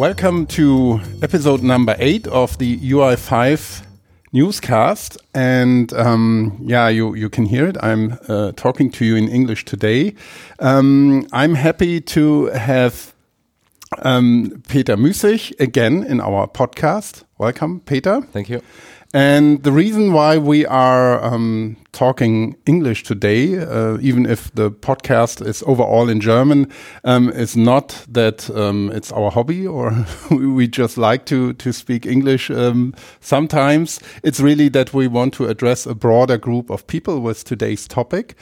welcome to episode number eight of the UI5 newscast. And um, yeah, you, you can hear it. I'm uh, talking to you in English today. Um, I'm happy to have um, Peter Müßig again in our podcast. Welcome, Peter. Thank you. And the reason why we are um, talking English today, uh, even if the podcast is overall in German, um, is not that um, it's our hobby or we just like to to speak English. Um, sometimes it's really that we want to address a broader group of people with today's topic,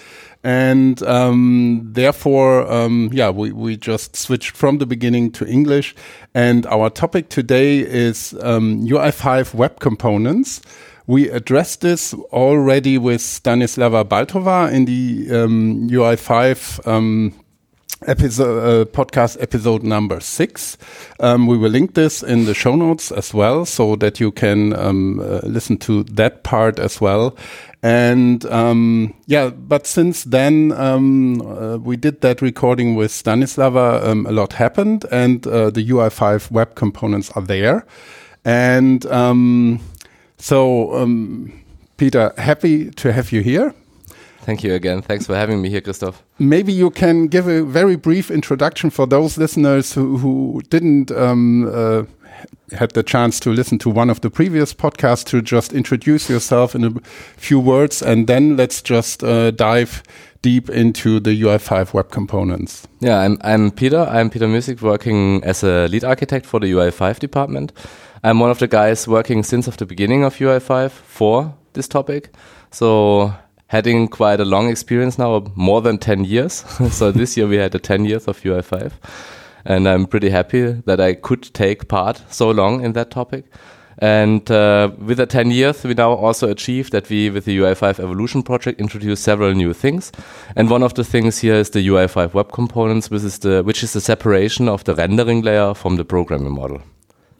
and um, therefore, um, yeah, we we just switched from the beginning to English. And our topic today is UI5 web components. We addressed this already with Stanislava Baltova in the um, UI5 um, episode, uh, podcast episode number six. Um, we will link this in the show notes as well, so that you can um, uh, listen to that part as well. And um, yeah, but since then um, uh, we did that recording with Stanislava. Um, a lot happened, and uh, the UI5 web components are there. And um, so, um, Peter, happy to have you here. Thank you again. Thanks for having me here, Christoph. Maybe you can give a very brief introduction for those listeners who, who didn't um, uh, had the chance to listen to one of the previous podcasts to just introduce yourself in a few words, and then let's just uh, dive deep into the UI5 web components. Yeah, I'm, I'm Peter. I'm Peter Müßig, working as a lead architect for the UI5 department. I'm one of the guys working since of the beginning of UI5 for this topic. So having quite a long experience now, more than 10 years. so this year we had a 10 years of UI5. And I'm pretty happy that I could take part so long in that topic. And uh, with the 10 years, we now also achieved that we, with the UI5 Evolution project, introduced several new things. And one of the things here is the UI5 web components, which is the, which is the separation of the rendering layer from the programming model.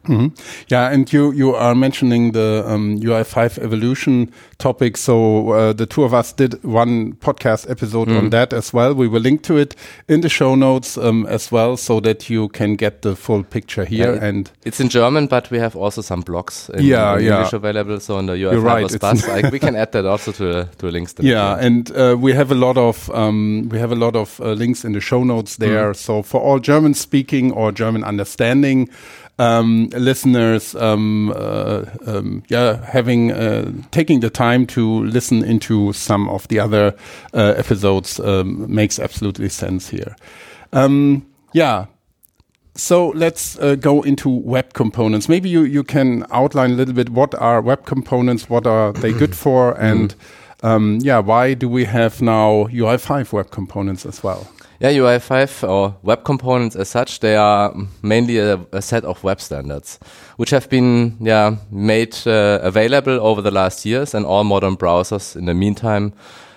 Mm -hmm. Yeah, and you you are mentioning the um, UI5 evolution topic. So uh, the two of us did one podcast episode mm. on that as well. We will link to it in the show notes um, as well, so that you can get the full picture here. Yeah, it, and it's in German, but we have also some blogs in, yeah, in yeah. English available. So on the UI5 right, bus, I, we can add that also to to the links. Yeah, and uh, we have a lot of um, we have a lot of uh, links in the show notes there. Mm. So for all German speaking or German understanding um, listeners, um, uh, um, yeah, having uh, taking the time to listen into some of the other uh, episodes um, makes absolutely sense here. Um, yeah. So let's uh, go into web components. Maybe you, you can outline a little bit what are web components, what are they good for, and um, yeah, why do we have now UI5 web components as well? Yeah, UI5 or web components as such, they are mainly a, a set of web standards, which have been yeah made uh, available over the last years, and all modern browsers in the meantime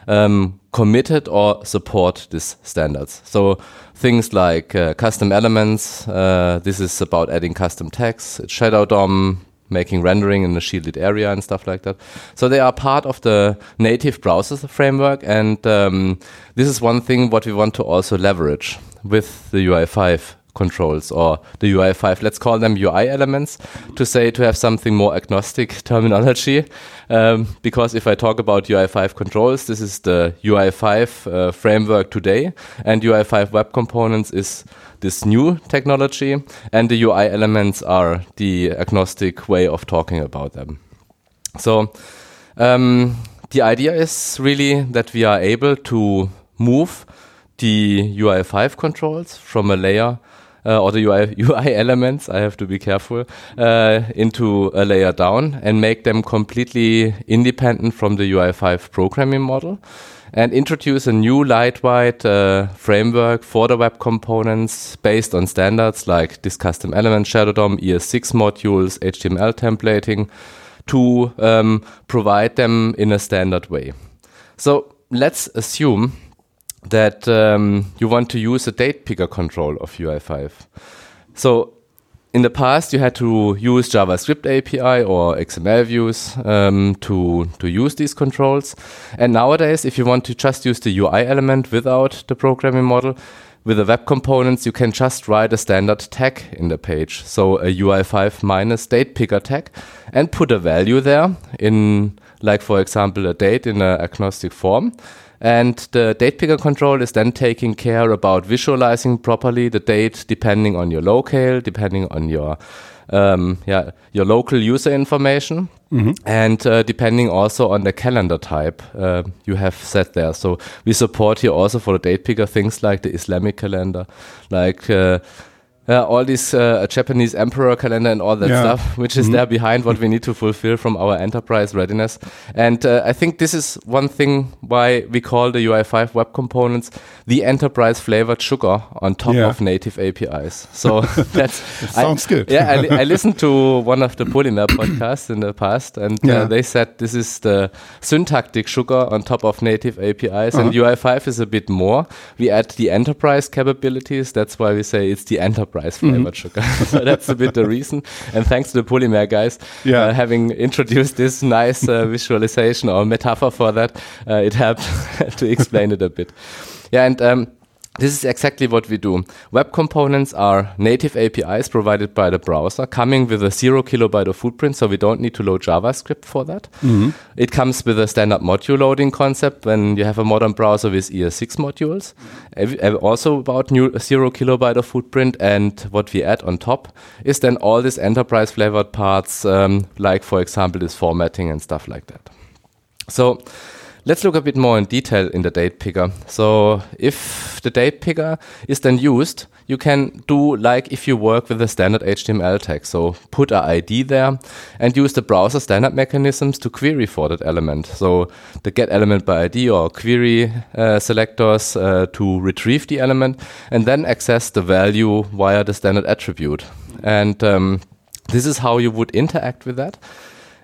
um, committed or support these standards. So things like uh, custom elements, uh, this is about adding custom text, Shadow DOM, making rendering in a shielded area and stuff like that. So they are part of the native browser framework, and um, this is one thing what we want to also leverage with the UI5 controls or the UI5, let's call them UI elements, to say to have something more agnostic terminology. Um, because if I talk about UI5 controls, this is the UI5 uh, framework today, and UI5 web components is this new technology, and the UI elements are the agnostic way of talking about them. So um, the idea is really that we are able to move the UI5 controls from a layer uh, or the UI, UI elements, I have to be careful, uh, into a layer down and make them completely independent from the UI5 programming model and introduce a new lightweight uh, framework for the web components based on standards like this custom element Shadow DOM, ES6 modules, HTML templating to um, provide them in a standard way. So let's assume that um, you want to use a date picker control of UI5. So in the past, you had to use JavaScript API or XML views um, to to use these controls. And nowadays, if you want to just use the UI element without the programming model, with the web components, you can just write a standard tag in the page. So a UI5 minus date picker tag and put a value there in, like, for example, a date in an agnostic form. And the date picker control is then taking care about visualizing properly the date depending on your locale, depending on your um, yeah, your local user information. Mm-hmm. And uh, depending also on the calendar type uh, you have set there. So we support here also for the date picker things like the Islamic calendar, like uh, uh, all these uh, Japanese emperor calendar and all that yeah. stuff, which is mm -hmm. there behind what we need to fulfill from our enterprise readiness. And uh, I think this is one thing why we call the UI5 web components the enterprise flavored sugar on top yeah. of native APIs. So that's sounds I, good. yeah, I, li I, listened to one of the Polymer podcasts in the past, and uh, yeah. they said this is the syntactic sugar on top of native APIs, -huh. and uh-huh. UI5 is a bit more. We add the enterprise capabilities. That's why we say it's the enterprise rice flavored mm-hmm. sugar. so that's a bit the reason. And thanks to the Polymer guys, yeah. Uh, having introduced this nice uh, visualization or metaphor for that, uh, it helped to explain it a bit. Yeah, and um, this is exactly what we do. Web components are native APIs provided by the browser, coming with a zero kilobyte of footprint, so we don't need to load JavaScript for that. Mm -hmm. It comes with a standard module loading concept when you have a modern browser with ES6 modules. Also about new zero kilobyte of footprint, and what we add on top is then all these enterprise flavored parts, um, like for example this formatting and stuff like that. So Let's look a bit more in detail in the date picker. So if the date picker is then used, you can do like if you work with a standard HTML tag. So put a ID there and use the browser standard mechanisms to query for that element. So the get element by ID or query uh, selectors uh, to retrieve the element and then access the value via the standard attribute. And um, this is how you would interact with that.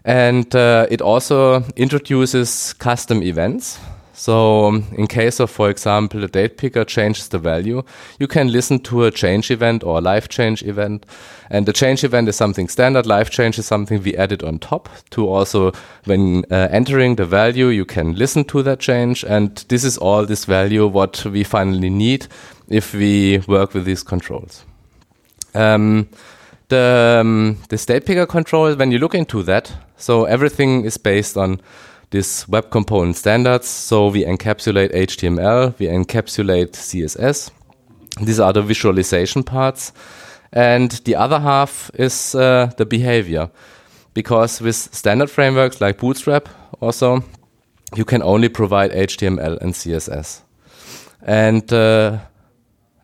And uh, it also introduces custom events. So in case of, for example, the date picker changes the value, you can listen to a change event or a live change event. And the change event is something standard. Live change is something we added on top to also, when uh, entering the value, you can listen to that change. And this is all this value what we finally need if we work with these controls. Um, the, um, the date picker control, when you look into that, so everything is based on this web component standards. So we encapsulate HTML, we encapsulate CSS. These are the visualization parts. And the other half is uh, the behavior. Because with standard frameworks like Bootstrap, also, you can only provide HTML and CSS. And uh,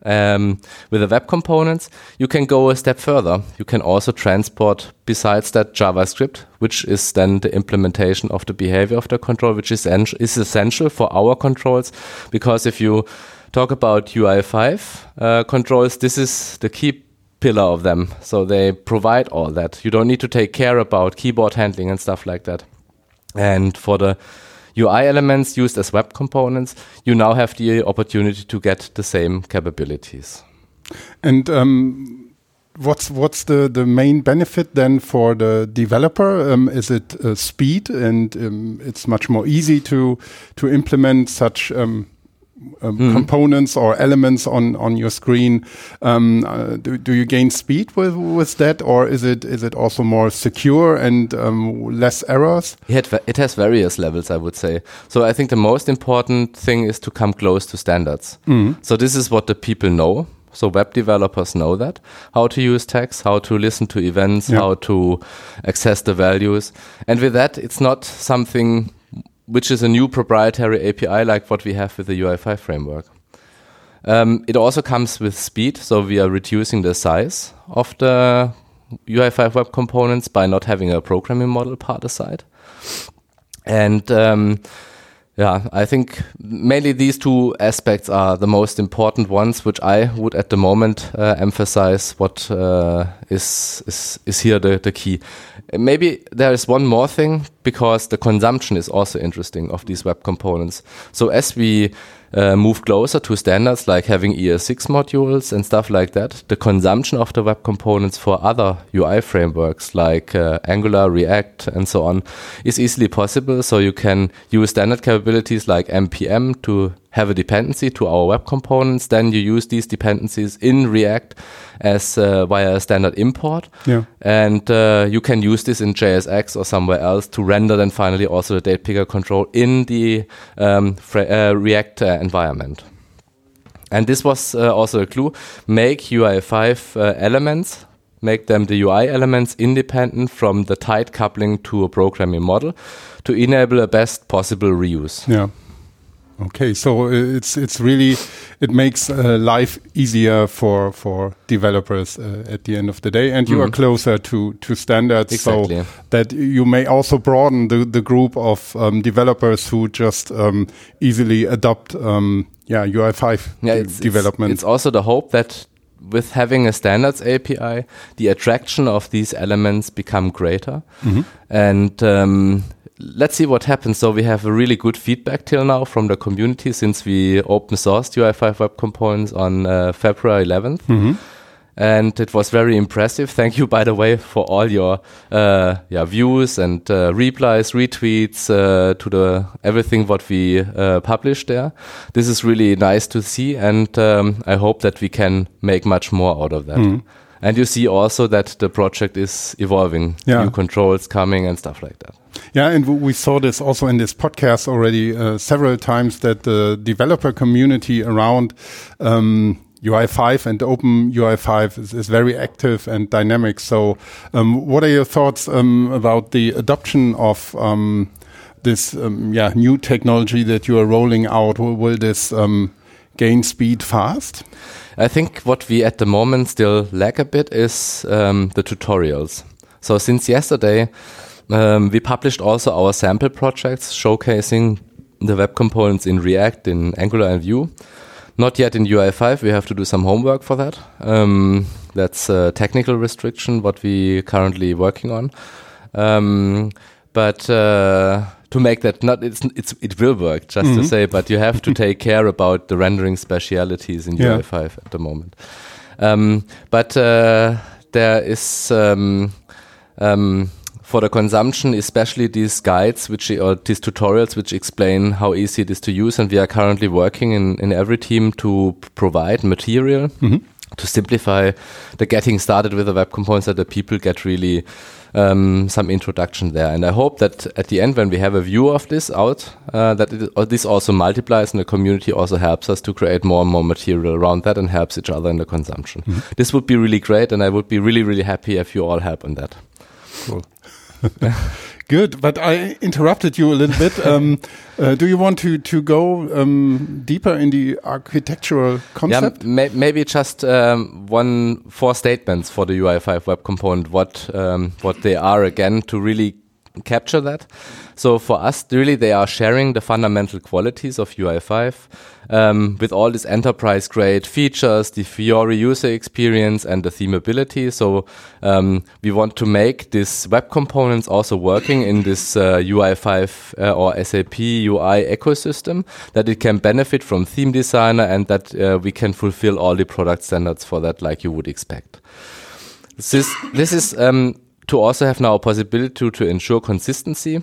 um, with the web components, you can go a step further. You can also transport, besides that, JavaScript, which is then the implementation of the behavior of the control, which is, is essential for our controls. Because if you talk about UI5 uh, controls, this is the key pillar of them. So they provide all that. You don't need to take care about keyboard handling and stuff like that. And for the UI elements used as web components, you now have the opportunity to get the same capabilities. And um, what's what's the the main benefit then for the developer? Um, is it uh, speed, and um, it's much more easy to to implement such um, mm. components or elements on on your screen. Um, uh, do, do you gain speed with with that, or is it is it also more secure and um, less errors? It, it has various levels, I would say. So I think the most important thing is to come close to standards. Mm. So this is what the people know. So web developers know that how to use tags, how to listen to events, yeah. how to access the values, and with that, it's not something which is a new proprietary API like what we have with the UI5 framework. Um, it also comes with speed, so we are reducing the size of the UI5 web components by not having a programming model part aside. And um, yeah, I think mainly these two aspects are the most important ones, which I would at the moment uh, emphasize. What uh, is is is here the the key? Maybe there is one more thing because the consumption is also interesting of these web components. So as we uh, move closer to standards like having ES6 modules and stuff like that, the consumption of the web components for other UI frameworks like uh, Angular, React, and so on is easily possible. So you can use standard capabilities like NPM to have a dependency to our web components. Then you use these dependencies in React as uh, via a standard import. Yeah. And uh, you can use this in JSX or somewhere else to render then finally also the date picker control in the um, uh, React uh, environment. And this was uh, also a clue. Make UI5 uh, elements make them the UI elements independent from the tight coupling to a programming model to enable a best possible reuse. Yeah. Okay, so it's it's really it makes uh, life easier for for developers uh, at the end of the day, and you mm. are closer to to standards, exactly. so that you may also broaden the the group of um, developers who just um, easily adopt um, yeah UI5 yeah, it's, development. It's, it's also the hope that with having a standards API, the attraction of these elements become greater. Mm -hmm. And um, let's see what happens. So we have a really good feedback till now from the community since we open sourced UI5 Web Components on uh, February 11th. Mm -hmm. And it was very impressive. Thank you, by the way, for all your uh, yeah, views and uh, replies, retweets uh, to the everything what we uh, published there. This is really nice to see, and um, I hope that we can make much more out of that. Mm. And you see also that the project is evolving, yeah. new controls coming and stuff like that. Yeah, and we saw this also in this podcast already uh, several times that the developer community around um, UI5 and Open UI5 is, is, very active and dynamic. So, um, what are your thoughts um, about the adoption of um, this um, yeah new technology that you are rolling out? Will, will this um, gain speed fast? I think what we at the moment still lack a bit is the tutorials. So since yesterday, um, we published also our sample projects showcasing the web components in React, in Angular and Vue. Not yet in UI5. We have to do some homework for that. Um, that's a technical restriction, what we currently working on. Um, but uh, to make that not it's it's it will work just mm -hmm. to mm-hmm. say, but you have to take care about the rendering specialities in yeah. UI5 at the moment. Um, but uh, there is um, um, for the consumption, especially these guides, which or these tutorials, which explain how easy it is to use, and we are currently working in in every team to provide material. Mm -hmm. To simplify the getting started with the web components, that the people get really um, some introduction there. And I hope that at the end, when we have a view of this out, uh, that it, uh, this also multiplies and the community also helps us to create more and more material around that and helps each other in the consumption. Mm -hmm. This would be really great, and I would be really, really happy if you all help on that. Cool. Good, but I interrupted you a little bit. Um, uh, do you want to to go um, deeper in the architectural concept? Yeah, may maybe just um, one four statements for the UI5 web component. What um, what they are again to really capture that. So for us, really, they are sharing the fundamental qualities of UI5 um, with all these enterprise grade features, the Fiori user experience, and the themability. So um, we want to make these web components also working in this uh, UI5 uh, or SAP UI ecosystem, that it can benefit from theme designer and that uh, we can fulfill all the product standards for that, like you would expect. This is, this is um, to also have now a possibility to, ensure consistency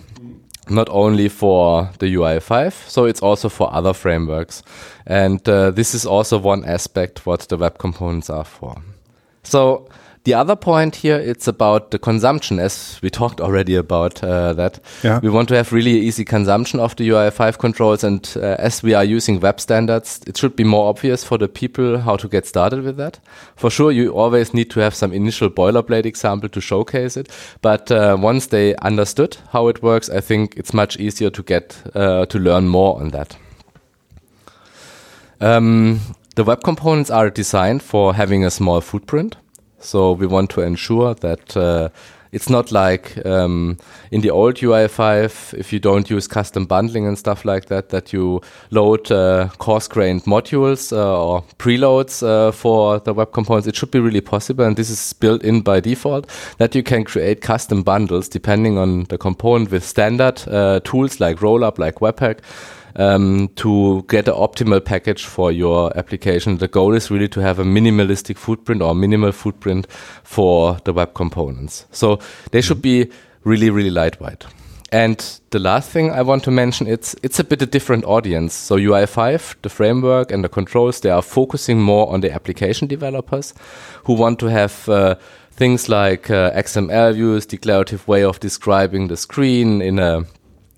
not only for the UI5, so it's also for other frameworks. And uh, this is also one aspect what the web components are for. So the other point here, it's about the consumption, as we talked already about uh, that. Yeah. We want to have really easy consumption of the UI5 controls, and uh, as we are using web standards, it should be more obvious for the people how to get started with that. For sure, you always need to have some initial boilerplate example to showcase it, but uh, once they understood how it works, I think it's much easier to get uh, to learn more on that. Um, the web components are designed for having a small footprint. So we want to ensure that uh, it's not like um, in the old UI5, if you don't use custom bundling and stuff like that, that you load uh, coarse-grained modules uh, or preloads uh, for the web components. It should be really possible, and this is built in by default, that you can create custom bundles depending on the component with standard uh, tools like Rollup, like Webpack, um, to get an optimal package for your application. The goal is really to have a minimalistic footprint or minimal footprint for the web components. So they should be really, really lightweight. And the last thing I want to mention, it's it's a bit a different audience. So UI5, the framework and the controls, they are focusing more on the application developers who want to have uh, things like uh, XML views, declarative way of describing the screen in a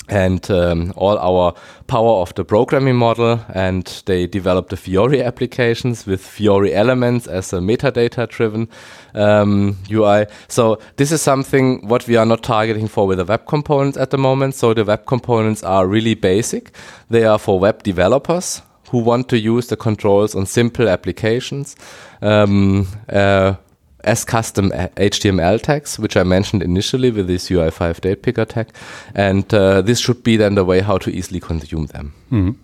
and um, all our power of the programming model and they developed the Fiori applications with Fiori elements as a metadata driven um, UI. So this is something what we are not targeting for with the web components at the moment. So the web components are really basic. They are for web developers who want to use the controls on simple applications. Um, uh, as custom HTML tags, which I mentioned initially with this UI5 date picker tag. And uh, this should be then the way how to easily consume them. Mm -hmm.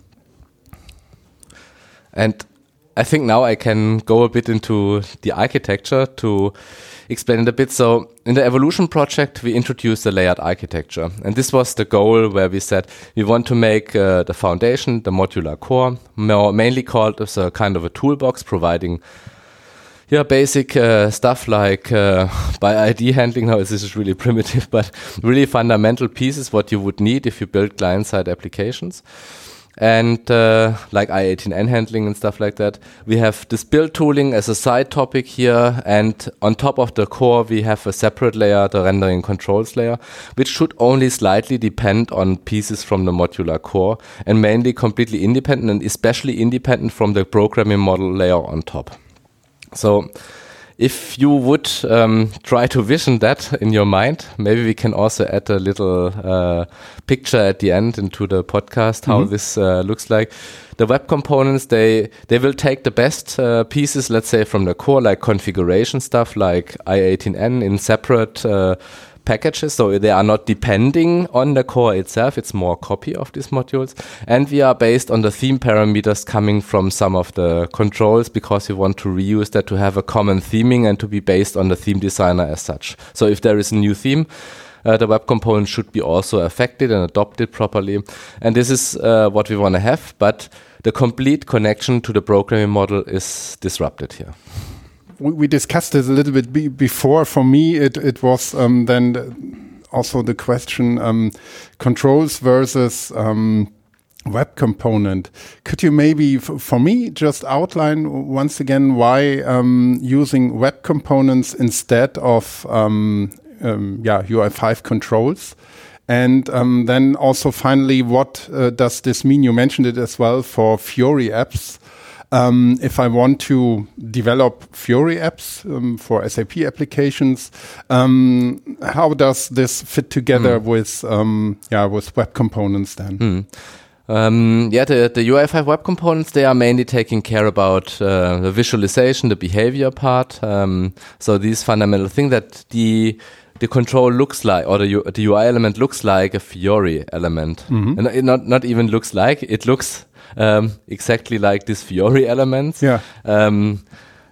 And I think now I can go a bit into the architecture to explain it a bit. So in the evolution project, we introduced the layered architecture. And this was the goal where we said we want to make uh, the foundation, the modular core, more mainly called as a kind of a toolbox providing yeah, basic uh, stuff like uh, by ID handling. Now, this is really primitive, but really fundamental pieces what you would need if you build client-side applications. And uh, like I18N handling and stuff like that. We have this build tooling as a side topic here. And on top of the core, we have a separate layer, the rendering controls layer, which should only slightly depend on pieces from the modular core and mainly completely independent and especially independent from the programming model layer on top. So if you would um, try to vision that in your mind, maybe we can also add a little uh, picture at the end into the podcast how mm -hmm. this uh, looks like. The web components they they will take the best uh, pieces, let's say from the core, like configuration stuff, like i18n in separate uh, packages, so they are not depending on the core itself. It's more copy of these modules. And we are based on the theme parameters coming from some of the controls because we want to reuse that to have a common theming and to be based on the theme designer as such. So if there is a new theme, uh, the web component should be also affected and adopted properly. And this is uh, what we want to have, but the complete connection to the programming model is disrupted here we, we discussed this a little bit be before. For me, it it was um, then also the question um, controls versus um, web component. Could you maybe, for me, just outline once again why um, using web components instead of um, um, yeah UI5 controls? And um, then also finally, what uh, does this mean? You mentioned it as well for Fiori apps. Um, if I want to develop Fiori apps um, for SAP applications, um, how does this fit together mm. with um, yeah with web components then? Mm. Um, yeah, the, the UI5 web components, they are mainly taking care about uh, the visualization, the behavior part. Um, so these fundamental thing that the the control looks like, or the, the UI element looks like a Fiori element. Mm -hmm. And it not, not even looks like, it looks um, exactly like this Fiori elements. Yeah. Um,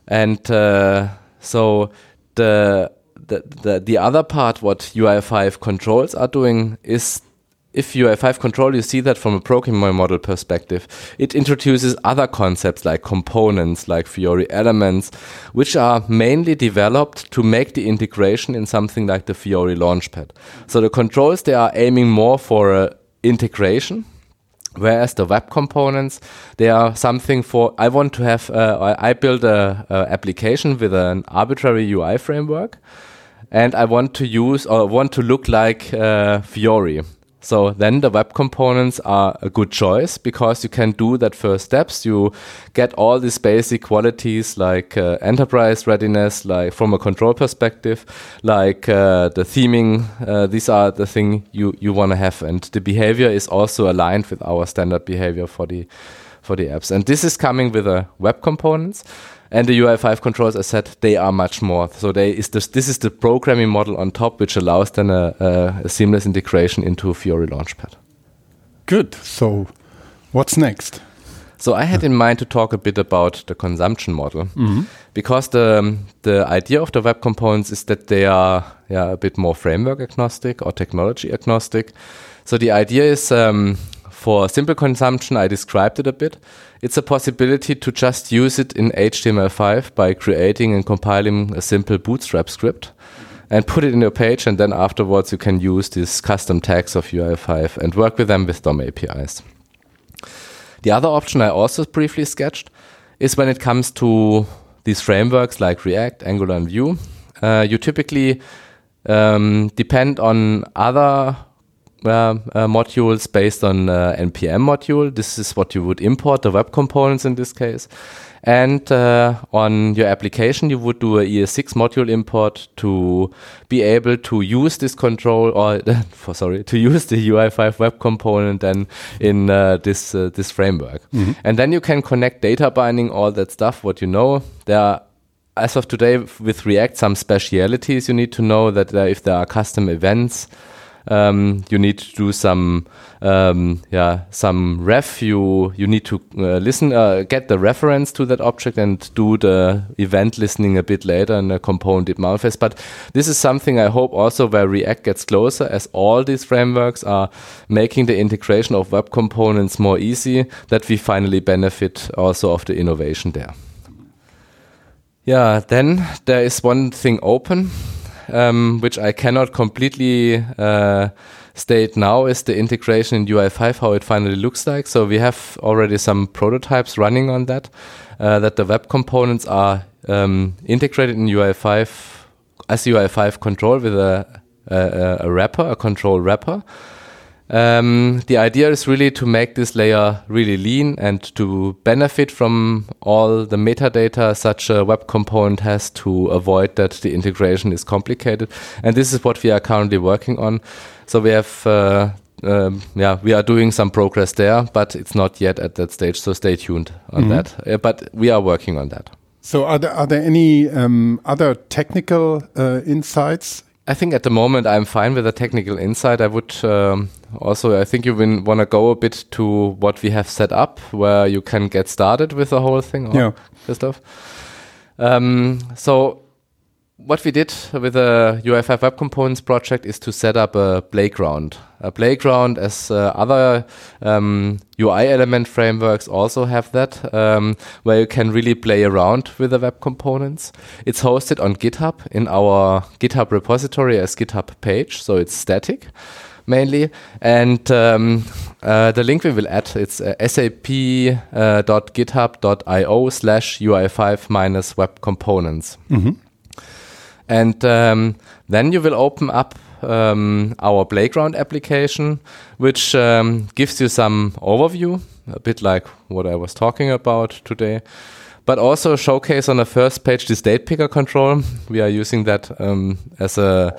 and uh, so the, the the the other part, what UI5 controls are doing, is if UI5 control, you see that from a programming model perspective, it introduces other concepts like components, like Fiori elements, which are mainly developed to make the integration in something like the Fiori Launchpad. So the controls, they are aiming more for a integration Whereas the web components, they are something for, I want to have, uh, I build a, a, application with an arbitrary UI framework and I want to use or want to look like uh, Fiori. So then the web components are a good choice because you can do that first steps. You get all these basic qualities like uh, enterprise readiness, like from a control perspective, like uh, the theming. Uh, these are the thing you, you want to have. And the behavior is also aligned with our standard behavior for the, for the apps. And this is coming with the web components. And the UI5 controls, I said, they are much more. So they is this, this is the programming model on top, which allows then a, a, a seamless integration into Fiori Launchpad. Good. So what's next? So I had in mind to talk a bit about the consumption model mm -hmm. because the the idea of the web components is that they are yeah a bit more framework agnostic or technology agnostic. So the idea is um, for simple consumption, I described it a bit. It's a possibility to just use it in HTML5 by creating and compiling a simple bootstrap script. and put it in your page. And then afterwards, you can use these custom tags of UI5 and work with them with DOM APIs. The other option I also briefly sketched is when it comes to these frameworks like React, Angular, and Vue. Uh, you typically um, depend on other uh, uh, modules based on uh, npm module. This is what you would import the web components in this case. And uh, on your application, you would do a ES6 module import to be able to use this control or for, sorry to use the UI5 web component then in uh, this uh, this framework. Mm -hmm. And then you can connect data binding, all that stuff. What you know, there are as of today with React some specialities you need to know that if there are custom events um, you need to do some um, yeah some ref. You you need to uh, listen uh, get the reference to that object and do the event listening a bit later in a componentDidMount. But this is something I hope also where React gets closer as all these frameworks are making the integration of web components more easy that we finally benefit also of the innovation there. Yeah then there is one thing open um, which I cannot completely uh, state now, is the integration in UI5, how it finally looks like. So we have already some prototypes running on that, uh, that the web components are um, integrated in UI5 as UI5 control with a, a, a wrapper, a control wrapper. Um, the idea is really to make this layer really lean and to benefit from all the metadata such a web component has to avoid that the integration is complicated. And this is what we are currently working on. So we have, uh, um, yeah, we are doing some progress there, but it's not yet at that stage. So stay tuned on mm -hmm. that. Uh, but we are working on that. So are there, are there any um, other technical uh, insights I think at the moment I'm fine with the technical insight. I would um, also, I think you want to go a bit to what we have set up, where you can get started with the whole thing. Yeah, Christoph. Um, so what we did with the UI5 Web Components project is to set up a playground. A playground, as uh, other um, UI element frameworks also have that, um, where you can really play around with the web components. It's hosted on GitHub in our GitHub repository as GitHub page, so it's static mainly. And um, uh, the link we will add it's uh, sap.github.io uh, slash UI5 minus web components. Mm -hmm. And um, then you will open up um, our playground application, which um, gives you some overview, a bit like what I was talking about today, but also showcase on the first page this date picker control. We are using that um, as a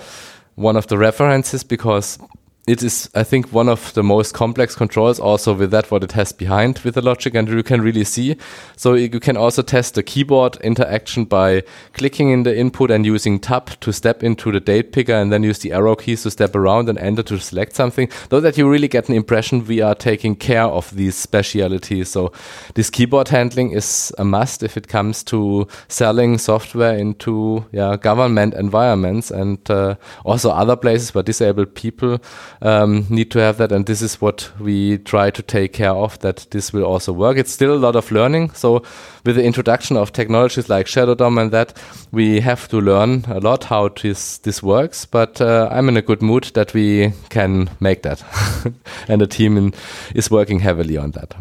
one of the references because it is, I think, one of the most complex controls also with that what it has behind with the logic and you can really see. So you can also test the keyboard interaction by clicking in the input and using tab to step into the date picker and then use the arrow keys to step around and enter to select something. Though that you really get an impression we are taking care of these specialities. So this keyboard handling is a must if it comes to selling software into yeah, government environments and uh, also other places where disabled people um, need to have that. And this is what we try to take care of that this will also work. It's still a lot of learning. So with the introduction of technologies like Shadow DOM and that, we have to learn a lot how this, this works. But uh, I'm in a good mood that we can make that. and the team in, is working heavily on that.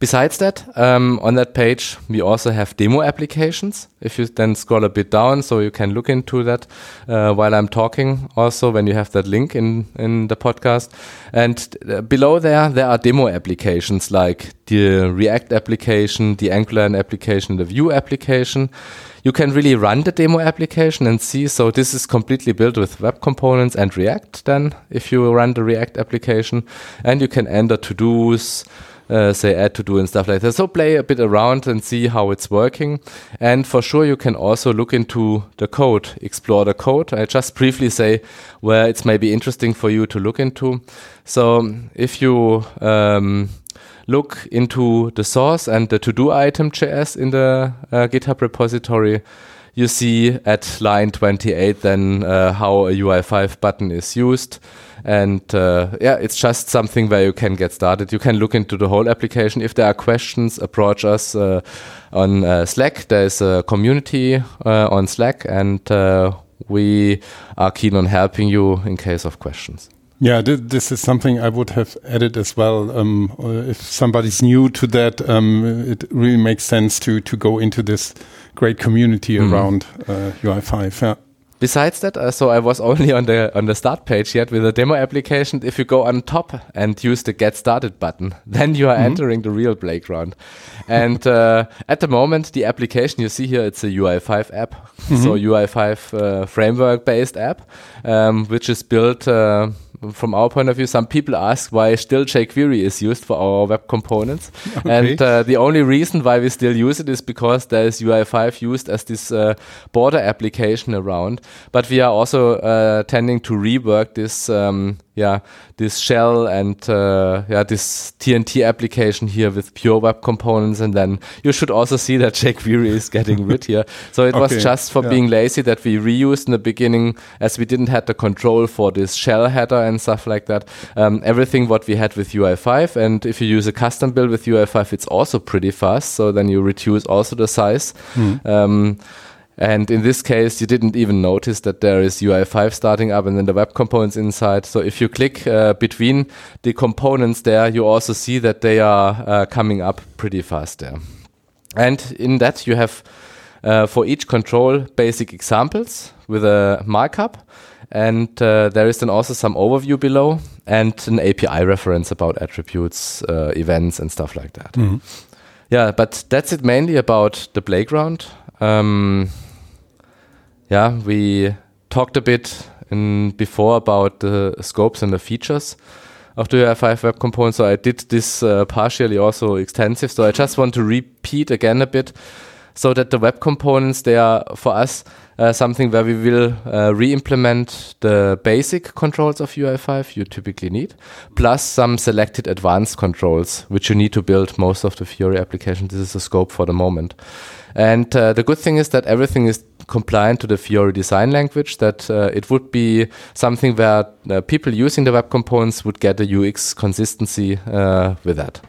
Besides that, um, on that page, we also have demo applications. If you then scroll a bit down, so you can look into that uh, while I'm talking also when you have that link in, in the podcast. And uh, below there, there are demo applications like the React application, the Angular application, the Vue application. You can really run the demo application and see. So this is completely built with web components and React then if you run the React application and you can enter to-dos, uh, say add to do and stuff like that. So play a bit around and see how it's working. And for sure, you can also look into the code, explore the code. I just briefly say where it's maybe interesting for you to look into. So if you um, look into the source and the to-do item JS in the uh, GitHub repository, you see at line 28 then uh, how a UI5 button is used and uh, yeah, it's just something where you can get started. You can look into the whole application. If there are questions, approach us uh, on uh, Slack. There's a community uh, on Slack, and uh, we are keen on helping you in case of questions. Yeah, th this is something I would have added as well. Um, uh, if somebody's new to that, um, it really makes sense to to go into this great community mm -hmm. around uh, UI5. Yeah. Besides that, uh, so I was only on the on the start page yet with the demo application. If you go on top and use the get started button, then you are mm -hmm. entering the real playground. and uh, at the moment, the application you see here, it's a UI5 app, mm -hmm. so UI5 uh, framework based app, um, which is built uh, from our point of view, some people ask why still jQuery is used for our web components. Okay. And uh, the only reason why we still use it is because there is UI5 used as this uh, border application around. But we are also uh, tending to rework this um, yeah, this shell and uh, yeah, this TNT application here with pure web components. And then you should also see that jQuery is getting rid here. So it okay. was just for yeah. being lazy that we reused in the beginning as we didn't have the control for this shell header and stuff like that. Um, everything what we had with UI5. And if you use a custom build with UI5, it's also pretty fast. So then you reduce also the size. Mm. Um, and in this case, you didn't even notice that there is UI5 starting up and then the web components inside. So if you click uh, between the components there, you also see that they are uh, coming up pretty fast there. And in that, you have uh, for each control basic examples with a markup. And uh, there is then also some overview below and an API reference about attributes, uh, events, and stuff like that. Mm -hmm. Yeah, but that's it mainly about the playground. Um, yeah, we talked a bit in before about the scopes and the features of the UI5 web component. So I did this uh, partially also extensive. So I just want to repeat again a bit so that the web components, they are for us uh, something where we will uh, re-implement the basic controls of UI5 you typically need, plus some selected advanced controls, which you need to build most of the Fiori application. This is the scope for the moment. And uh, the good thing is that everything is compliant to the Fiori design language, that uh, it would be something where uh, people using the web components would get a UX consistency with that.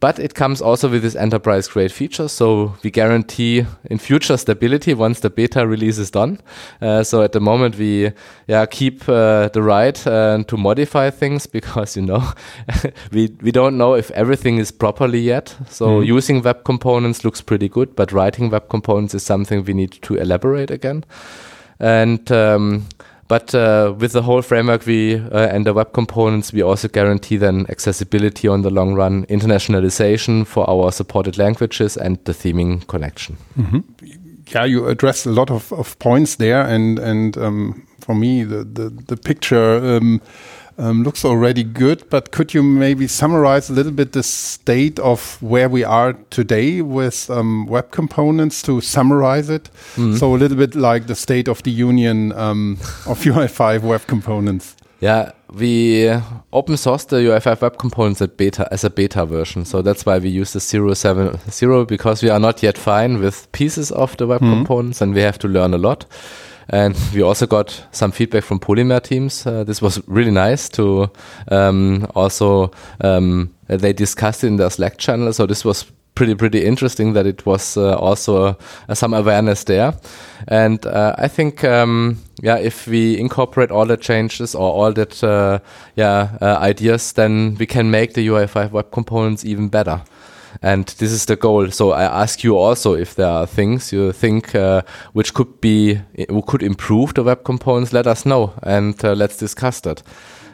But it comes also with this enterprise grade feature. So we guarantee in future stability once the beta release is done. Uh, so at the moment we yeah, keep uh, the right uh, to modify things because, you know, we, we don't know if everything is properly yet. So mm. using web components looks pretty good, but writing web components is something we need to elaborate again. And um, but uh, with the whole framework we uh, and the web components, we also guarantee then accessibility on the long run, internationalization for our supported languages, and the theming connection. Mm -hmm. Yeah, you addressed a lot of, of points there, and and um, for me, the the, the picture. Um, um, looks already good, but could you maybe summarize a little bit the state of where we are today with um, web components to summarize it? Mm -hmm. So a little bit like the state of the union um, of UI5 web components. Yeah, we open source the UI5 web components at beta as a beta version. So that's why we use the 070 because we are not yet fine with pieces of the web mm -hmm. components and we have to learn a lot. And we also got some feedback from Polymer teams. Uh, this was really nice to um, also, um, they discussed it in their Slack channel. So this was pretty, pretty interesting that it was uh, also uh, some awareness there. And uh, I think, um, yeah, if we incorporate all the changes or all that, uh, yeah, ideas, then we can make the UI5 web components even better and this is the goal. So I ask you also if there are things you think uh, which could be could improve the web components. Let us know and uh, let's discuss that.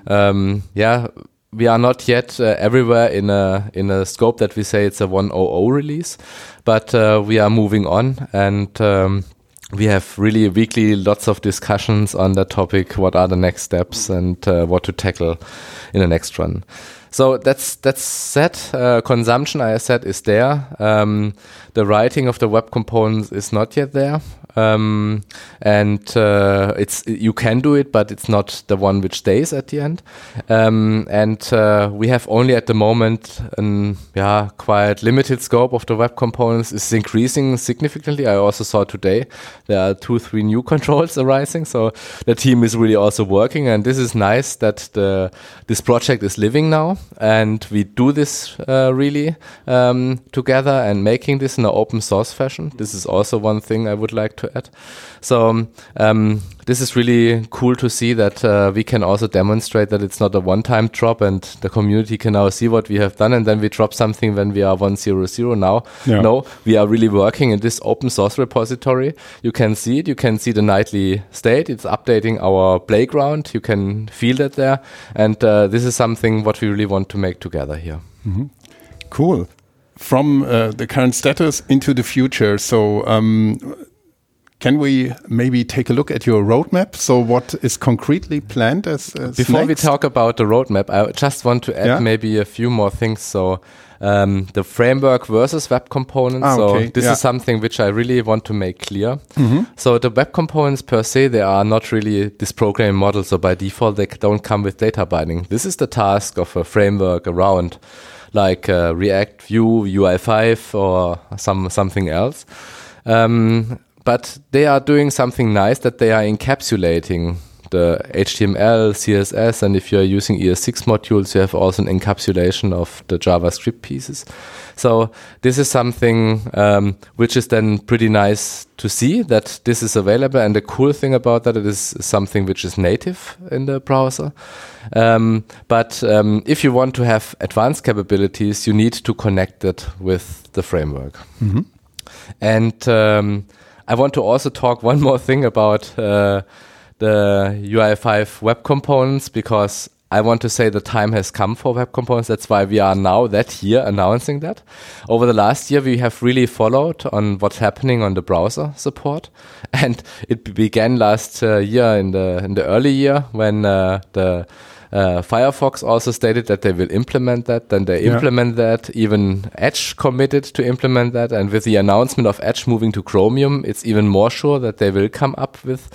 Um, yeah, we are not yet uh, everywhere in a in a scope that we say it's a 1.0 release, but uh, we are moving on and. Um, we have really weekly lots of discussions on that topic. What are the next steps and uh, what to tackle in the next run? So that's that's set. Uh, consumption, I said, is there. Um, the writing of the web components is not yet there. Um, and uh, it's you can do it, but it's not the one which stays at the end. Um, and uh, we have only at the moment an yeah quite limited scope of the web components is increasing significantly. I also saw today there are two three new controls arising, so the team is really also working, and this is nice that the this project is living now. And we do this uh, really um, together and making this in an open source fashion. This is also one thing I would like to add. So um, this is really cool to see that uh, we can also demonstrate that it's not a one-time drop and the community can now see what we have done and then we drop something when we are 100 now. Yeah. No, we are really working in this open source repository. You can see it. You can see the nightly state. It's updating our playground. You can feel that there. And uh, this is something what we really want to make together here. Cool. From uh, the current status into the future. So, um, can we maybe take a look at your roadmap? So, what is concretely planned as, as Before we talk about the roadmap, I just want to add Yeah. maybe a few more things. So, um, the framework versus web components. Ah, so, this Yeah. is something which I really want to make clear. Mm-hmm. So, the web components per se, they are not really this programming model. So, by default, they don't come with data binding. This is the task of a framework around like uh, React, Vue, UI5, or some something else. Um, but they are doing something nice that they are encapsulating the HTML, CSS, and if you're using ES6 modules, you have also an encapsulation of the JavaScript pieces. So this is something um, which is then pretty nice to see that this is available. And the cool thing about that, it is something which is native in the browser. Um, but um, if you want to have advanced capabilities, you need to connect it with the framework. And um, I want to also talk one more thing about uh, the UI5 web components because I want to say the time has come for web components. That's why we are now that year announcing that. Over the last year, we have really followed on what's happening on the browser support, and it began last uh, year in the in the early year when uh, the uh, Firefox also stated that they will implement that. Then they Yeah. implement that. Even Edge committed to implement that. And with the announcement of Edge moving to Chromium, it's even more sure that they will come up with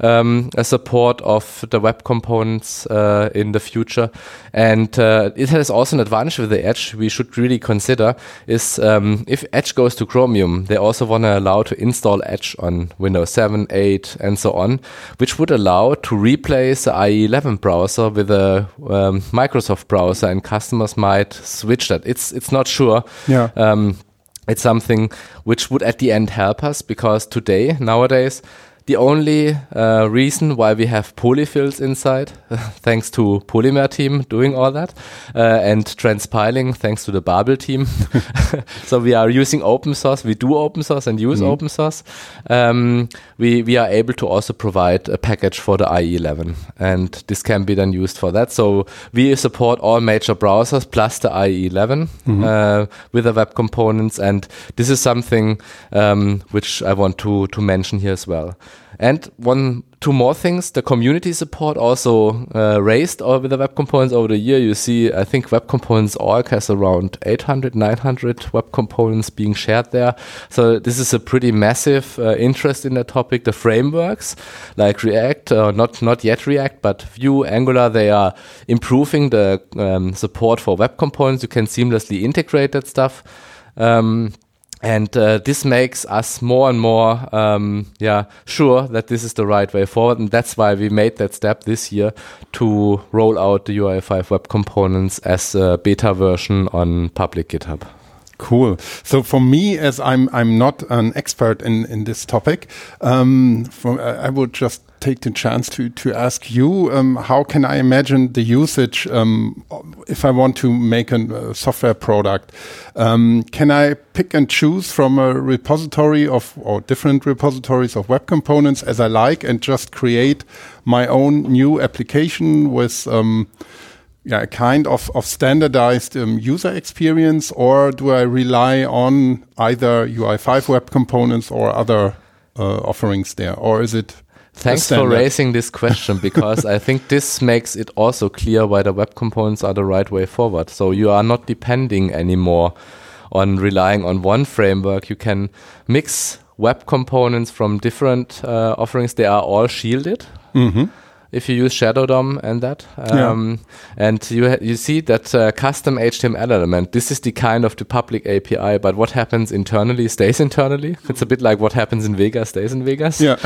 um, a support of the web components uh, in the future. And uh, it has also an advantage with the Edge we should really consider is um, if Edge goes to Chromium, they also want to allow to install Edge on Windows 7, 8, and so on, which would allow to replace the IE11 browser with a um, Microsoft browser, and customers might switch that. It's it's not sure. Yeah. Um, it's something which would at the end help us because today, nowadays, the only uh, reason why we have polyfills inside, thanks to Polymer team doing all that, uh, and transpiling, thanks to the Babel team. so we are using open source. We do open source and use open source. Um, we we are able to also provide a package for the IE11, and this can be then used for that. So we support all major browsers plus the IE11 uh, with the web components, and this is something um, which I want to to mention here as well. And one, two more things. The community support also uh, raised over the web components over the year. You see, I think web components org has around 800, 900 web components being shared there. So this is a pretty massive uh, interest in the topic. The frameworks like React, uh, not not yet React, but Vue, Angular, they are improving the um, support for web components. You can seamlessly integrate that stuff. Um, and uh, this makes us more and more, um, yeah, sure that this is the right way forward, and that's why we made that step this year to roll out the UI5 web components as a beta version on public GitHub. Cool. So for me, as I'm I'm not an expert in in this topic, um, for, I would just take the chance to to ask you, um, how can I imagine the usage um, if I want to make a uh, software product? Um, can I pick and choose from a repository of or different repositories of web components as I like, and just create my own new application with um, yeah, a kind of, of standardized um, user experience, or do I rely on either UI5 web components or other uh, offerings there, or is it? Thanks for raising this question because I think this makes it also clear why the web components are the right way forward. So you are not depending anymore on relying on one framework. You can mix web components from different uh, offerings. They are all shielded. Mhm. If you use Shadow DOM and that. Um, And you you see that uh, custom HTML element. This is the kind of the public API, but what happens internally stays internally. It's a bit like what happens in Vegas stays in Vegas. Yeah.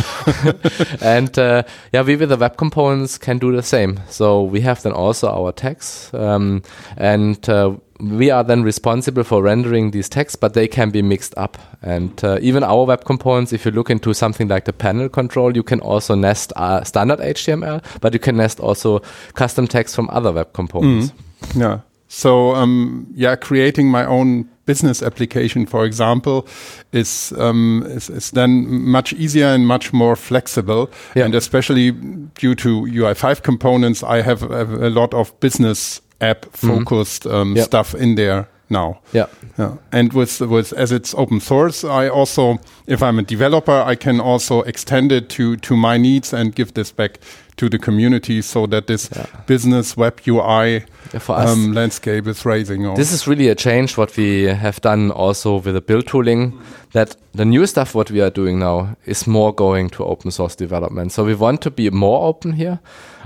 and uh, yeah, we with the web components can do the same. So we have then also our tags, um, and uh, we are then responsible for rendering these texts, but they can be mixed up. And uh, even our web components, if you look into something like the panel control, you can also nest uh, standard HTML, but you can nest also custom text from other web components. Yeah. So, um, yeah, creating my own business application, for example, is, um, is, is then much easier and much more flexible. Yeah. And especially due to UI5 components, I have, have a lot of business app focused um, Yeah. stuff in there now. Yeah. Yeah. And with with as it's open source, I also, if I'm a developer, I can also extend it to to my needs and give this back to the community so that this Yeah. business web UI Yeah, um, landscape is raising. on. This is really a change what we have done also with the build tooling that the new stuff what we are doing now is more going to open source development. So we want to be more open here.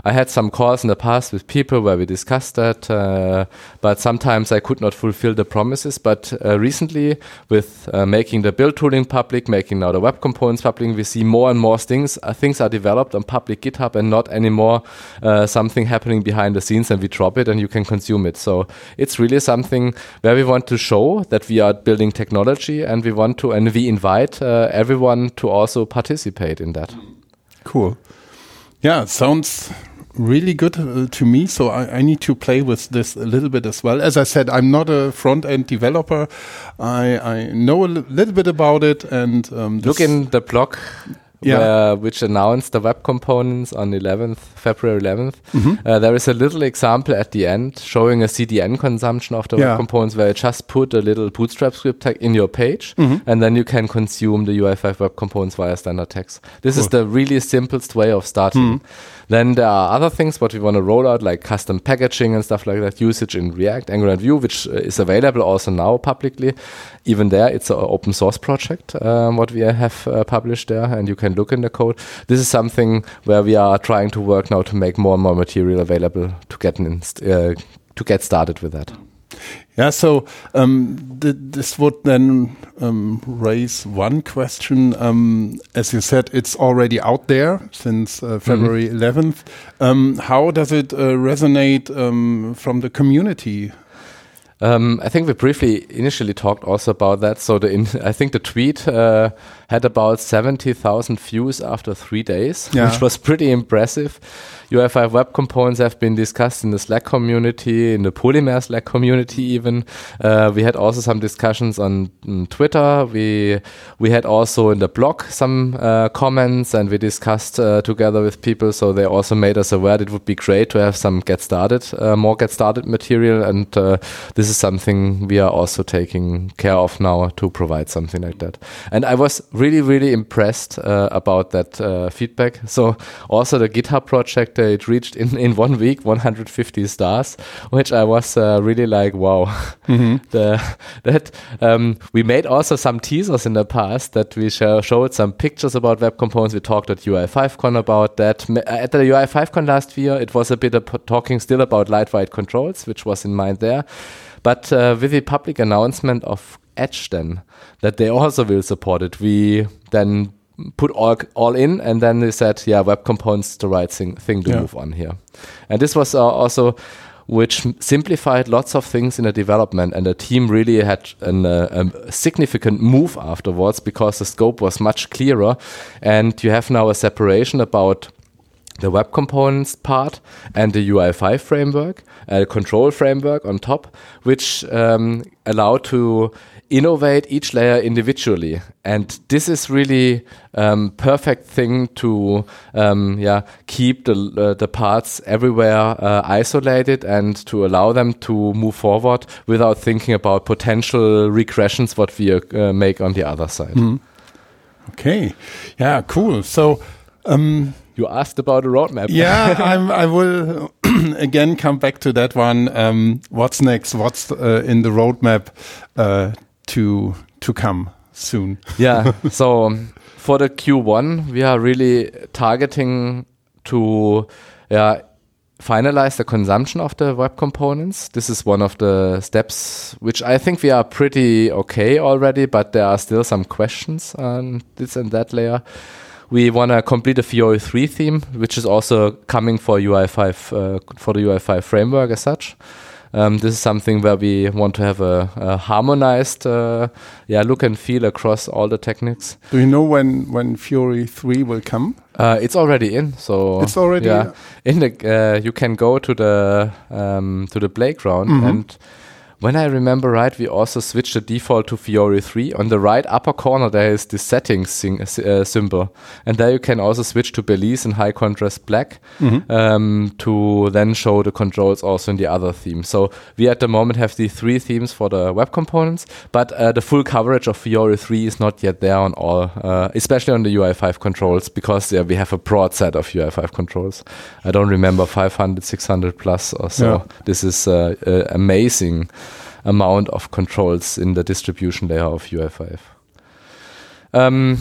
I had some calls in the past with people where we discussed that, uh, but sometimes I could not fulfill the promises. But uh, recently, with uh, making the build tooling public, making now the web components public, we see more and more things. Uh, things are developed on public GitHub and not anymore uh, something happening behind the scenes, and we drop it and you can consume it. So it's really something where we want to show that we are building technology, and we want to, and we invite uh, everyone to also participate in that. Cool. Yeah, sounds really good uh, to me. So I, I need to play with this a little bit as well. As I said, I'm not a front end developer. I, I know a little bit about it and um, Look in the blog. Yeah. Where, which announced the web components on 11th February 11th. Uh, there is a little example at the end showing a CDN consumption of the Yeah. web components where you just put a little Bootstrap script tag in your page, and then you can consume the UI5 web components via standard text. This is the really simplest way of starting. Then there are other things what we want to roll out, like custom packaging and stuff like that, usage in React, Angular, and Vue, which uh, is available also now publicly. Even there, it's an open source project, um, what we have uh, published there, and you can look in the code. This is something where we are trying to work now to make more and more material available to get an uh, to get started with that. Yeah, so um, th this would then um, raise one question. Um, as you said, it's already out there since uh, February 11th. Um, how does it uh, resonate um, from the community? Um, I think we briefly initially talked also about that. So the in, I think the tweet uh, had about seventy thousand views after three days, Yeah. which was pretty impressive. UI5 web components have been discussed in the Slack community, in the Polymer Slack community even. Uh, we had also some discussions on, mm, Twitter. We we had also in the blog some uh, comments, and we discussed uh, together with people. So they also made us aware that it would be great to have some get started, uh, more get started material, and uh, this is something we are also taking care of now to provide something like that. And I was really really impressed uh, about that uh, feedback. So also the GitHub project, uh, it reached in in one week 150 stars, which I was uh, really like wow. the, that um, we made also some teasers in the past that we show, showed some pictures about web components. We talked at UI5Con about that. At the UI5Con last year, it was a bit of talking still about lightweight controls, which was in mind there. But uh, with the public announcement of Edge, then that they also will support it, we then put all all in, and then they said, yeah, web components the right thing thing to Yeah. move on here. And this was uh, also which simplified lots of things in the development, and the team really had an, uh, a significant move afterwards because the scope was much clearer, and you have now a separation about the web components part and the UI5 framework, a control framework on top, which um, allow to innovate each layer individually. And this is really um, perfect thing to um, yeah keep the uh, the parts everywhere uh, isolated and to allow them to move forward without thinking about potential regressions what we uh, make on the other side. Okay, yeah, cool. So. Um, You asked about a roadmap. yeah, I'm, I will again come back to that one. Um, what's next? What's uh, in the roadmap uh, to to come soon? yeah. So um, for the Q1, we are really targeting to yeah, finalize the consumption of the web components. This is one of the steps which I think we are pretty okay already, but there are still some questions on this and that layer. We want to complete a Fiori 3 theme, which is also coming for UI5 uh, for the UI5 framework as such. Um, this is something where we want to have a, a harmonized uh, yeah, look and feel across all the techniques. Do you know when, when Fiori 3 will come? Uh, it's already in, so it's already yeah. in the. Uh, you can go to the um, to the playground Mhm. and when I remember right, we also switched the default to Fiori 3. On the right upper corner, there is the settings uh, symbol. And there you can also switch to Belize in high contrast black Mhm. um, to then show the controls also in the other theme. So we at the moment have the three themes for the web components, but uh, the full coverage of Fiori 3 is not yet there on all, uh, especially on the UI5 controls, because yeah, we have a broad set of UI5 controls. I don't remember 500, 600 plus or so. Yeah. This is uh, uh, amazing amount of controls in the distribution layer of UI5. Um,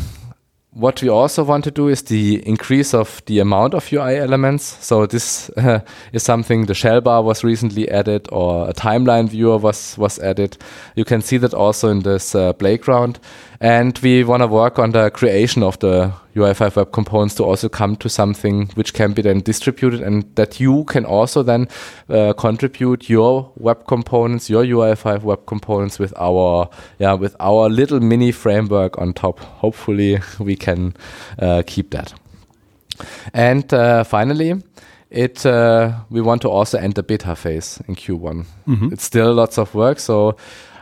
what we also want to do is the increase of the amount of UI elements. So this uh, is something the shell bar was recently added, or a timeline viewer was was added. You can see that also in this uh, playground. And we want to work on the creation of the UI5 web components to also come to something which can be then distributed, and that you can also then uh, contribute your web components, your UI5 web components with our yeah with our little mini framework on top. Hopefully, we can uh, keep that. And uh, finally, it uh, we want to also end the beta phase in Q1. Mhm. It's still lots of work, so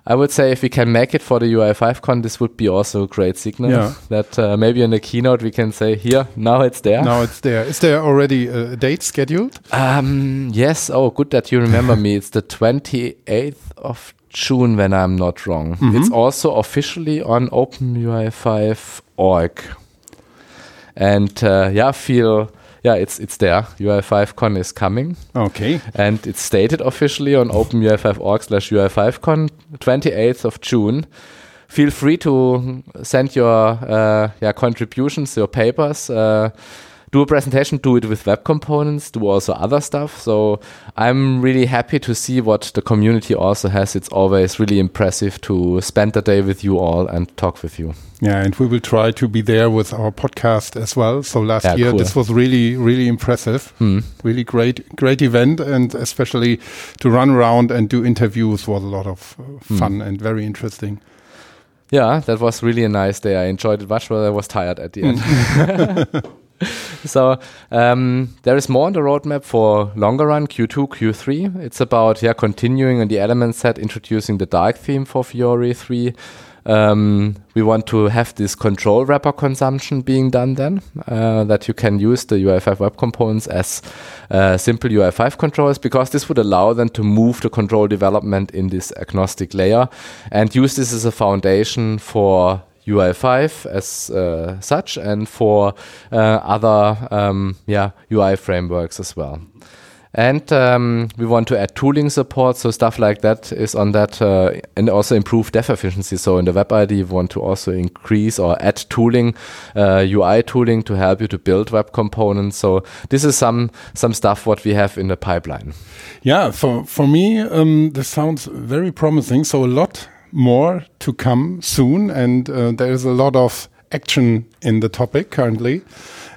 I would say if we can make it for the UI5Con, this would be also a great signal. Yeah. That uh, maybe in the keynote we can say, here, now it's there. Now it's there. Is there already a date scheduled? Um, yes. Oh, good that you remember me. It's the 28th of June, when I'm not wrong. Mhm. It's also officially on OpenUI5.org. And uh, yeah, feel yeah, it's it's there. UI5Con is coming, Okay. and it's stated officially on OpenUI5.org slash UI5Con, 28th of June. Feel free to send your uh, yeah contributions, your papers. Uh, do a presentation, do it with web components, do also other stuff. So I'm really happy to see what the community also has. It's always really impressive to spend the day with you all and talk with you. Yeah, and we will try to be there with our podcast as well. So last Yeah, year, cool. this was really, really impressive. Hmm. Really great, great event, and especially to run around and do interviews was a lot of uh, Hmm. fun and very interesting. Yeah, that was really a nice day. I enjoyed it much, but I was tired at the end. so um, there is more on the roadmap for longer run Q2, Q3. It's about yeah continuing on the element set, introducing the dark theme for Fiori 3. Um, we want to have this control wrapper consumption being done then, uh, that you can use the UI5 web components as uh, simple UI5 controllers, because this would allow them to move the control development in this agnostic layer and use this as a foundation for UI5 as uh, such and for uh, other um, yeah UI frameworks as well. And um, we want to add tooling support, so stuff like that is on that, uh, and also improve dev efficiency. So in the web IDE, we want to also increase or add tooling, uh, UI tooling to help you to build web components. So this is some some stuff what we have in the pipeline. Yeah, for for me, um, this sounds very promising. So a lot more to come soon, and uh, there is a lot of action in the topic currently.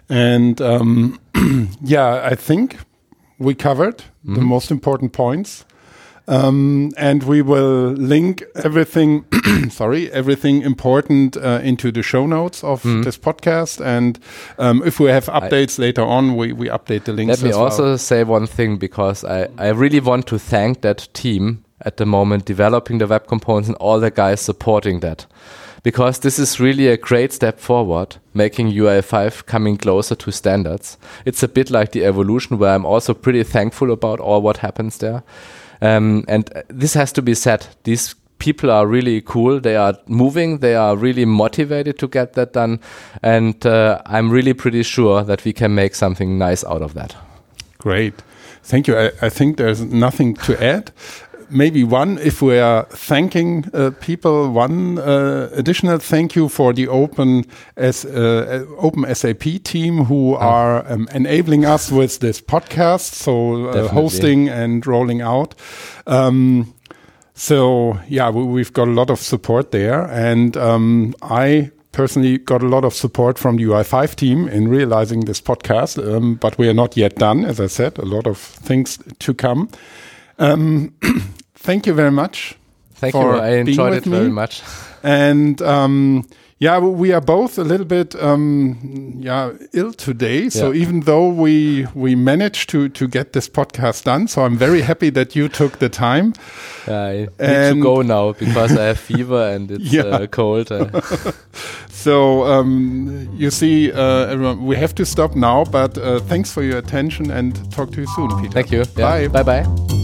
And um, yeah, I think we covered the most important points. Um, and we will link everything, sorry, everything important uh, into the show notes of this podcast. And um, if we have updates later on, we, we update the links. Let me well. also say one thing because I, I really want to thank that team at the moment developing the web components and all the guys supporting that. Because this is really a great step forward, making UI5 coming closer to standards. It's a bit like the evolution where I'm also pretty thankful about all what happens there. Um, and this has to be said. These people are really cool. They are moving. They are really motivated to get that done. And uh, I'm really pretty sure that we can make something nice out of that. Great. Thank you. I, I think there's nothing to add. Maybe one, if we are thanking uh, people, one uh, additional thank you for the open as uh, open SAP team who oh. are um, enabling us with this podcast, so uh, hosting and rolling out. Um, so yeah, we, have got a lot of support there, and um, I personally got a lot of support from the UI5 team in realizing this podcast, um, but we are not yet done. As I said, a lot of things to come. Um, thank you very much. Thank you. I enjoyed it very much. And um, yeah, we are both a little bit um, yeah ill today. So yeah. even though we we managed to to get this podcast done, so I'm very happy that you took the time. Yeah, I and need to go now because I have fever and it's yeah. uh, cold. Uh. so um, you see, uh, everyone, we have to stop now. But uh, thanks for your attention and talk to you soon, Peter. Thank you. Bye. Bye bye.